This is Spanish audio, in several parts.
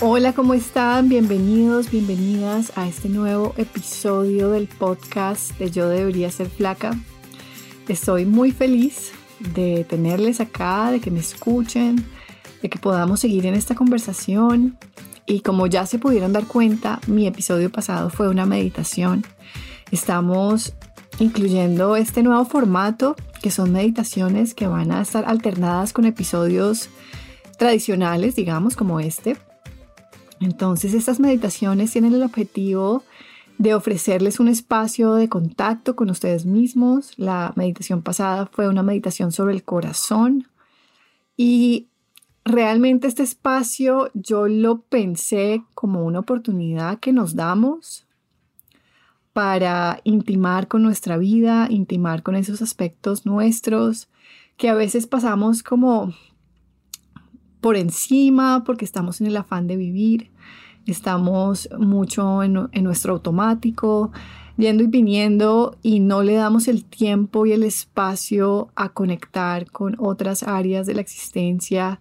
Hola, ¿cómo están? Bienvenidos, bienvenidas a este nuevo episodio del podcast de Yo debería ser flaca. Estoy muy feliz de tenerles acá, de que me escuchen, de que podamos seguir en esta conversación. Y como ya se pudieron dar cuenta, mi episodio pasado fue una meditación. Estamos incluyendo este nuevo formato, que son meditaciones que van a estar alternadas con episodios tradicionales, digamos, como este. Entonces, estas meditaciones tienen el objetivo de ofrecerles un espacio de contacto con ustedes mismos. La meditación pasada fue una meditación sobre el corazón y realmente este espacio yo lo pensé como una oportunidad que nos damos para intimar con nuestra vida, intimar con esos aspectos nuestros que a veces pasamos como por encima porque estamos en el afán de vivir, estamos mucho en, en nuestro automático, yendo y viniendo y no le damos el tiempo y el espacio a conectar con otras áreas de la existencia,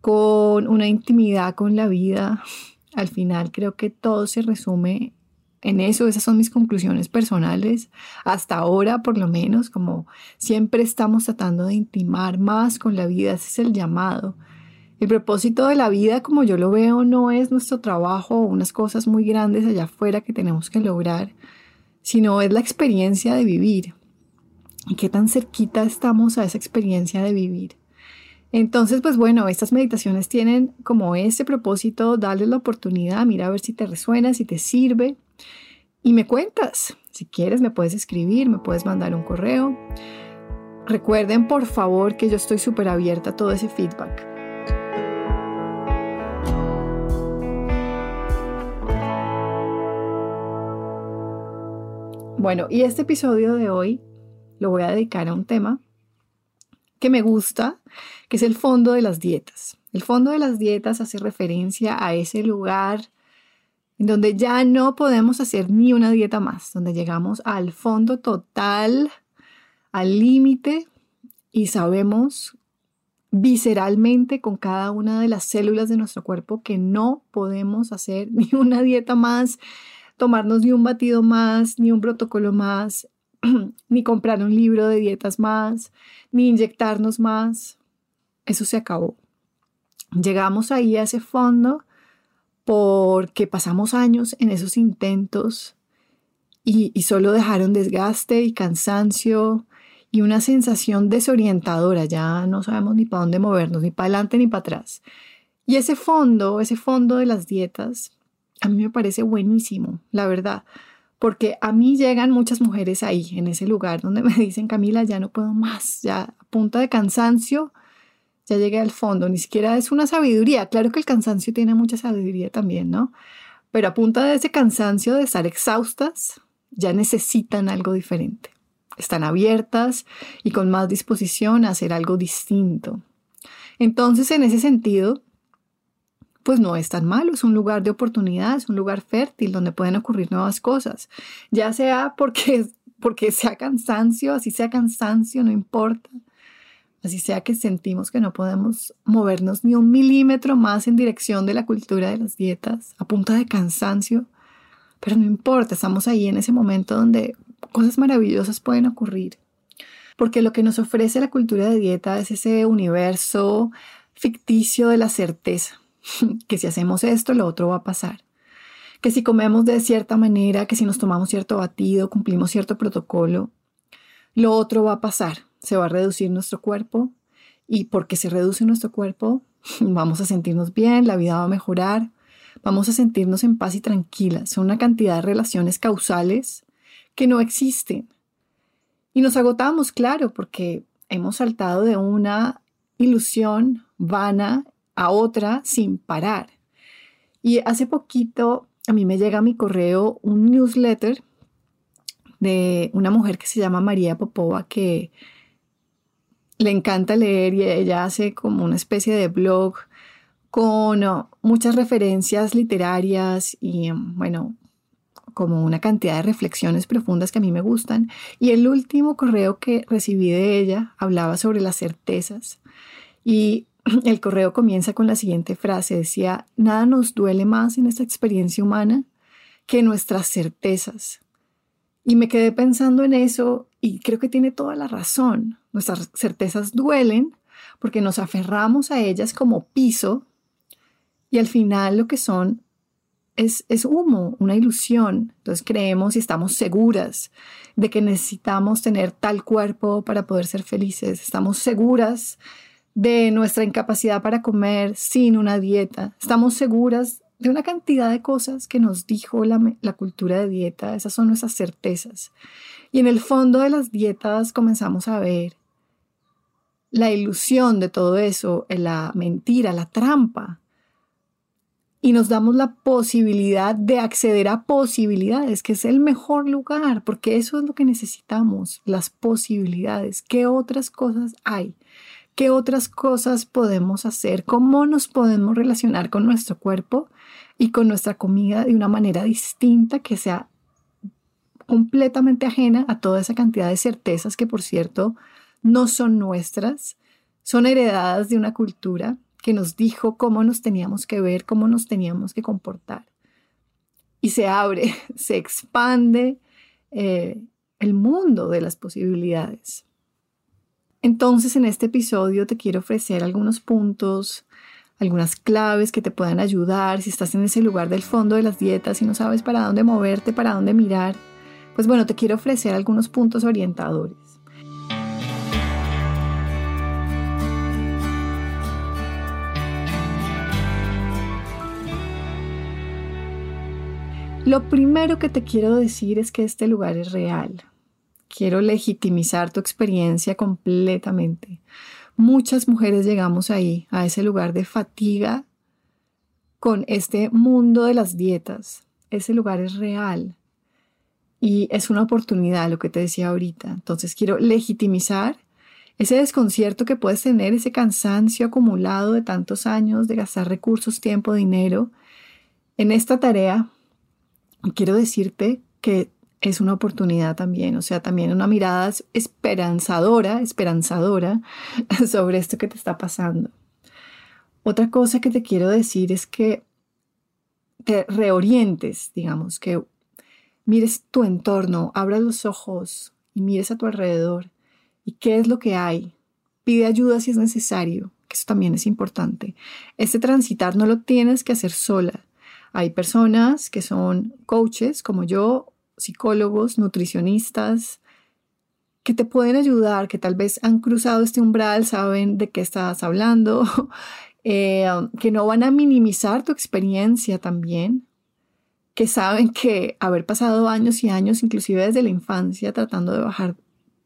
con una intimidad con la vida. Al final creo que todo se resume en eso, esas son mis conclusiones personales, hasta ahora por lo menos, como siempre estamos tratando de intimar más con la vida, ese es el llamado. El propósito de la vida, como yo lo veo, no es nuestro trabajo o unas cosas muy grandes allá afuera que tenemos que lograr, sino es la experiencia de vivir. Y qué tan cerquita estamos a esa experiencia de vivir. Entonces, pues bueno, estas meditaciones tienen como ese propósito, darles la oportunidad, mira a ver si te resuena, si te sirve. Y me cuentas, si quieres me puedes escribir, me puedes mandar un correo. Recuerden por favor que yo estoy súper abierta a todo ese feedback. Bueno, y este episodio de hoy lo voy a dedicar a un tema que me gusta, que es el fondo de las dietas. El fondo de las dietas hace referencia a ese lugar en donde ya no podemos hacer ni una dieta más, donde llegamos al fondo total, al límite y sabemos visceralmente con cada una de las células de nuestro cuerpo que no podemos hacer ni una dieta más, tomarnos ni un batido más, ni un protocolo más, ni comprar un libro de dietas más, ni inyectarnos más. Eso se acabó. Llegamos ahí a ese fondo porque pasamos años en esos intentos y, y solo dejaron desgaste y cansancio y una sensación desorientadora. Ya no sabemos ni para dónde movernos, ni para adelante ni para atrás. Y ese fondo, ese fondo de las dietas, a mí me parece buenísimo, la verdad, porque a mí llegan muchas mujeres ahí, en ese lugar, donde me dicen, Camila, ya no puedo más, ya a punta de cansancio, ya llegué al fondo, ni siquiera es una sabiduría. Claro que el cansancio tiene mucha sabiduría también, ¿no? Pero a punta de ese cansancio de estar exhaustas, ya necesitan algo diferente. Están abiertas y con más disposición a hacer algo distinto. Entonces, en ese sentido, pues no es tan malo, es un lugar de oportunidades, un lugar fértil donde pueden ocurrir nuevas cosas, ya sea porque, porque sea cansancio, así sea cansancio, no importa, así sea que sentimos que no podemos movernos ni un milímetro más en dirección de la cultura de las dietas a punta de cansancio, pero no importa, estamos ahí en ese momento donde cosas maravillosas pueden ocurrir. Porque lo que nos ofrece la cultura de dieta es ese universo ficticio de la certeza, que si hacemos esto, lo otro va a pasar. Que si comemos de cierta manera, que si nos tomamos cierto batido, cumplimos cierto protocolo, lo otro va a pasar. Se va a reducir nuestro cuerpo y porque se reduce nuestro cuerpo, vamos a sentirnos bien, la vida va a mejorar, vamos a sentirnos en paz y tranquilas. Son una cantidad de relaciones causales que no existen. Y nos agotamos, claro, porque hemos saltado de una ilusión vana a otra sin parar. Y hace poquito a mí me llega a mi correo un newsletter de una mujer que se llama María Popova que le encanta leer y ella hace como una especie de blog con uh, muchas referencias literarias y um, bueno, como una cantidad de reflexiones profundas que a mí me gustan. Y el último correo que recibí de ella hablaba sobre las certezas. Y el correo comienza con la siguiente frase. Decía, nada nos duele más en esta experiencia humana que nuestras certezas. Y me quedé pensando en eso y creo que tiene toda la razón. Nuestras certezas duelen porque nos aferramos a ellas como piso y al final lo que son es, es, humo, una ilusión. Entonces creemos y estamos seguras de que necesitamos tener tal cuerpo para poder ser felices. Estamos seguras de nuestra incapacidad para comer sin una dieta. Estamos seguras de una cantidad de cosas que nos dijo la, la cultura de dieta. Esas son nuestras certezas. Y en el fondo de las dietas comenzamos a ver la ilusión de todo eso, la mentira, la trampa y nos damos la posibilidad de acceder a posibilidades, que es el mejor lugar, porque eso es lo que necesitamos, las posibilidades. ¿Qué otras cosas hay? ¿Qué otras cosas podemos hacer? ¿Cómo nos podemos relacionar con nuestro cuerpo y con nuestra comida de una manera distinta que sea completamente ajena a toda esa cantidad de certezas que, por cierto, no son nuestras, son heredadas de una cultura que nos dijo cómo nos teníamos que ver, cómo nos teníamos que comportar. Y se abre, se expande eh, el mundo de las posibilidades. Entonces, en este episodio te quiero ofrecer algunos puntos, algunas claves que te puedan ayudar si estás en ese lugar del fondo de las dietas y no sabes para dónde moverte, para dónde mirar. Pues bueno, te quiero ofrecer algunos puntos orientadores. Lo primero que te quiero decir es que este lugar es real. Quiero legitimizar tu experiencia completamente. Muchas mujeres llegamos ahí, a ese lugar de fatiga con este mundo de las dietas. Ese lugar es real y es una oportunidad, lo que te decía ahorita. Entonces quiero legitimizar ese desconcierto que puedes tener, ese cansancio acumulado de tantos años de gastar recursos, tiempo, dinero en esta tarea quiero decirte que es una oportunidad también, o sea, también una mirada esperanzadora, esperanzadora sobre esto que te está pasando. Otra cosa que te quiero decir es que te reorientes, digamos, que mires tu entorno, abras los ojos y mires a tu alrededor y qué es lo que hay. Pide ayuda si es necesario, que eso también es importante. Este transitar no lo tienes que hacer sola. Hay personas que son coaches como yo, psicólogos, nutricionistas, que te pueden ayudar, que tal vez han cruzado este umbral, saben de qué estás hablando, eh, que no van a minimizar tu experiencia también, que saben que haber pasado años y años, inclusive desde la infancia, tratando de bajar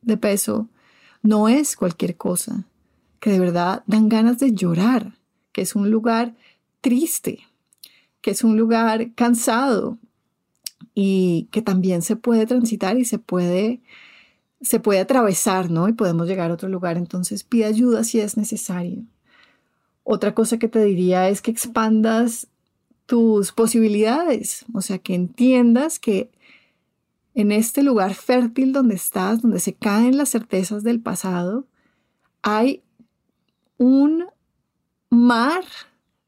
de peso, no es cualquier cosa. que de verdad dan ganas de llorar, que es un lugar triste, que es un lugar cansado y que también se puede transitar y se puede se puede atravesar, ¿no? Y podemos llegar a otro lugar, entonces pide ayuda si es necesario. Otra cosa que te diría es que expandas tus posibilidades, o sea, que entiendas que en este lugar fértil donde estás, donde se caen las certezas del pasado, hay un mar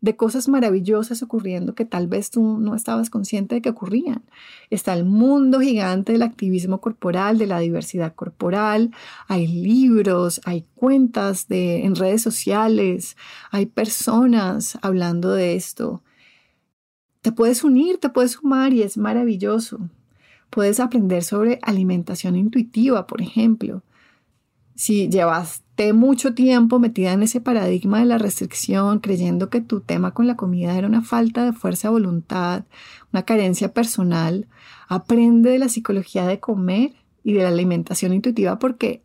de cosas maravillosas ocurriendo que tal vez tú no estabas consciente de que ocurrían. Está el mundo gigante del activismo corporal, de la diversidad corporal, hay libros, hay cuentas de, en redes sociales, hay personas hablando de esto. Te puedes unir, te puedes sumar y es maravilloso. Puedes aprender sobre alimentación intuitiva, por ejemplo. Si llevas mucho tiempo metida en ese paradigma de la restricción, creyendo que tu tema con la comida era una falta de fuerza de voluntad, una carencia personal, aprende de la psicología de comer y de la alimentación intuitiva porque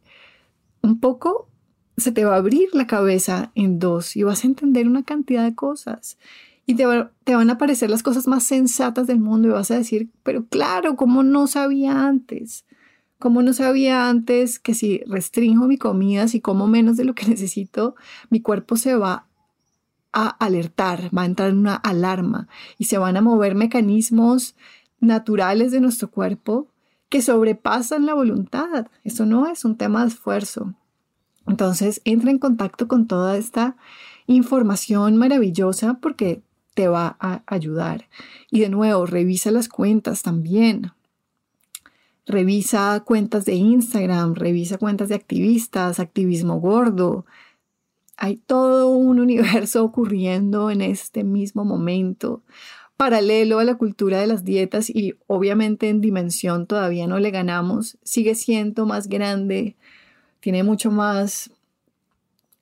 un poco se te va a abrir la cabeza en dos y vas a entender una cantidad de cosas. Y te, van a aparecer las cosas más sensatas del mundo y vas a decir, pero claro, ¿cómo no sabía antes? Como no sabía antes que si restringo mi comida, si como menos de lo que necesito, mi cuerpo se va a alertar, va a entrar en una alarma y se van a mover mecanismos naturales de nuestro cuerpo que sobrepasan la voluntad. Eso no es un tema de esfuerzo. Entonces, entra en contacto con toda esta información maravillosa porque te va a ayudar. Y de nuevo, revisa las cuentas también. Revisa cuentas de Instagram, revisa cuentas de activistas, activismo gordo. Hay todo un universo ocurriendo en este mismo momento, paralelo a la cultura de las dietas y obviamente en dimensión todavía no le ganamos, sigue siendo más grande, tiene mucho más,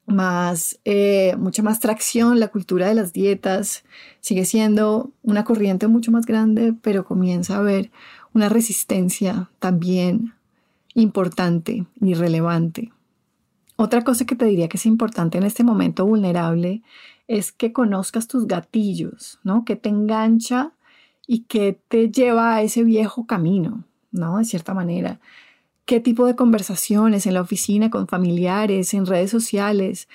más, eh, mucha más tracción la cultura de las dietas, sigue siendo una corriente mucho más grande, pero comienza a haber una resistencia también importante y relevante. Otra cosa que te diría que es importante en este momento vulnerable es que conozcas tus gatillos, ¿no? Que te engancha y que te lleva a ese viejo camino, ¿no? De cierta manera. ¿Qué tipo de conversaciones en la oficina, con familiares, en redes sociales?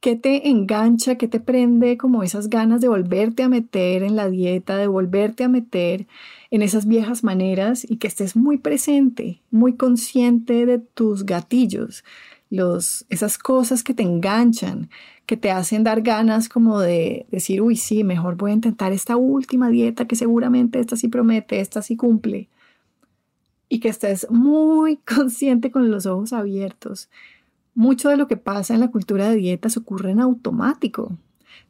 ¿Qué te engancha, qué te prende como esas ganas de volverte a meter en la dieta, de volverte a meter en esas viejas maneras y que estés muy presente, muy consciente de tus gatillos, los, esas cosas que te enganchan, que te hacen dar ganas como de decir, uy, sí, mejor voy a intentar esta última dieta que seguramente esta sí promete, esta sí cumple. Y que estés muy consciente con los ojos abiertos. Mucho de lo que pasa en la cultura de dietas ocurre en automático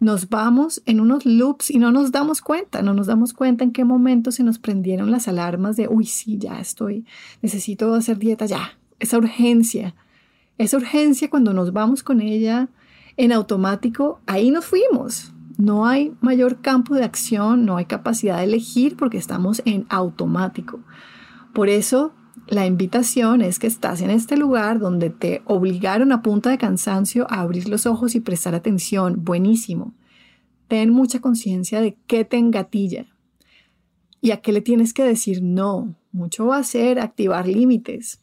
nos vamos en unos loops y no nos damos cuenta, no nos damos cuenta en qué momento se nos prendieron las alarmas de, uy, sí, ya estoy, necesito hacer dieta, ya, esa urgencia, esa urgencia cuando nos vamos con ella en automático, ahí nos fuimos. No hay mayor campo de acción, no hay capacidad de elegir porque estamos en automático. Por eso la invitación es que estás en este lugar donde te obligaron a punta de cansancio a abrir los ojos y prestar atención. Buenísimo. Ten mucha conciencia de qué te engatilla y a qué le tienes que decir no. Mucho va a ser activar límites.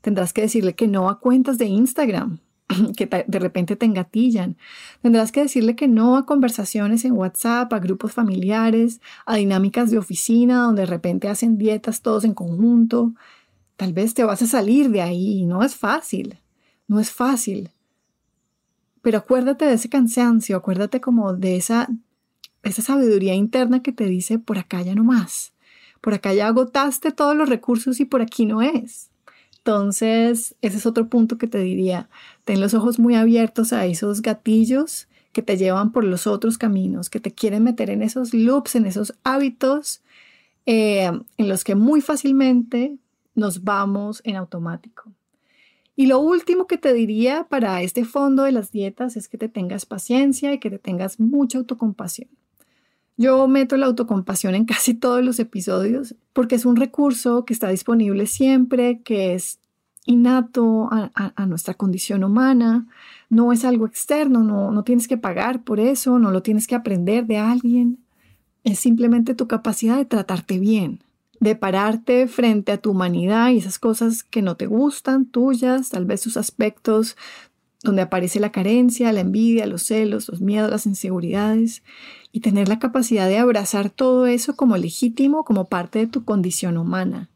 Tendrás que decirle que no a cuentas de Instagram que de repente te engatillan. Tendrás que decirle que no a conversaciones en WhatsApp, a grupos familiares, a dinámicas de oficina donde de repente hacen dietas todos en conjunto. Tal vez te vas a salir de ahí. No es fácil. No es fácil. Pero acuérdate de ese cansancio, acuérdate como de esa, esa sabiduría interna que te dice, por acá ya no más. Por acá ya agotaste todos los recursos y por aquí no es. Entonces, ese es otro punto que te diría. Ten los ojos muy abiertos a esos gatillos que te llevan por los otros caminos, que te quieren meter en esos loops, en esos hábitos eh, en los que muy fácilmente nos vamos en automático. Y lo último que te diría para este fondo de las dietas es que te tengas paciencia y que te tengas mucha autocompasión. Yo meto la autocompasión en casi todos los episodios porque es un recurso que está disponible siempre, que es innato a, nuestra condición humana, no es algo externo, no, no tienes que pagar por eso, no lo tienes que aprender de alguien, es simplemente tu capacidad de tratarte bien, de pararte frente a tu humanidad y esas cosas que no te gustan, tuyas, tal vez sus aspectos donde aparece la carencia, la envidia, los celos, los miedos, las inseguridades, y tener la capacidad de abrazar todo eso como legítimo, como parte de tu condición humana.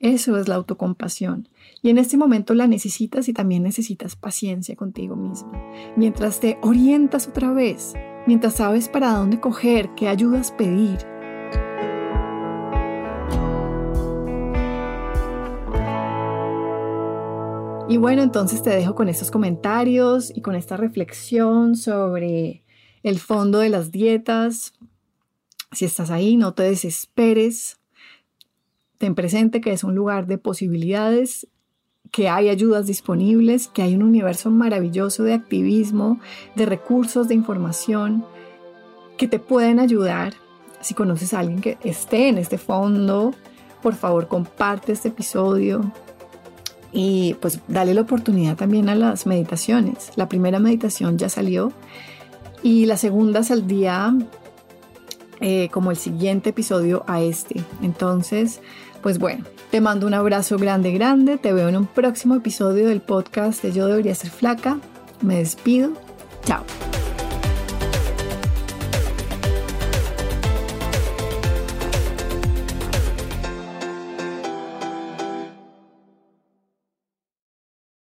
Eso es la autocompasión. Y en este momento la necesitas y también necesitas paciencia contigo mismo. Mientras te orientas otra vez, mientras sabes para dónde coger, qué ayudas pedir, Y bueno, entonces te dejo con estos comentarios y con esta reflexión sobre el fondo de las dietas. Si estás ahí, no te desesperes. Ten presente que es un lugar de posibilidades, que hay ayudas disponibles, que hay un universo maravilloso de activismo, de recursos, de información que te pueden ayudar. Si conoces a alguien que esté en este fondo, por favor comparte este episodio, y pues dale la oportunidad también a las meditaciones. La primera meditación ya salió y la segunda saldría eh, como el siguiente episodio a este. Entonces, pues bueno, te mando un abrazo grande, grande. Te veo en un próximo episodio del podcast de Yo debería ser flaca. Me despido. Chao.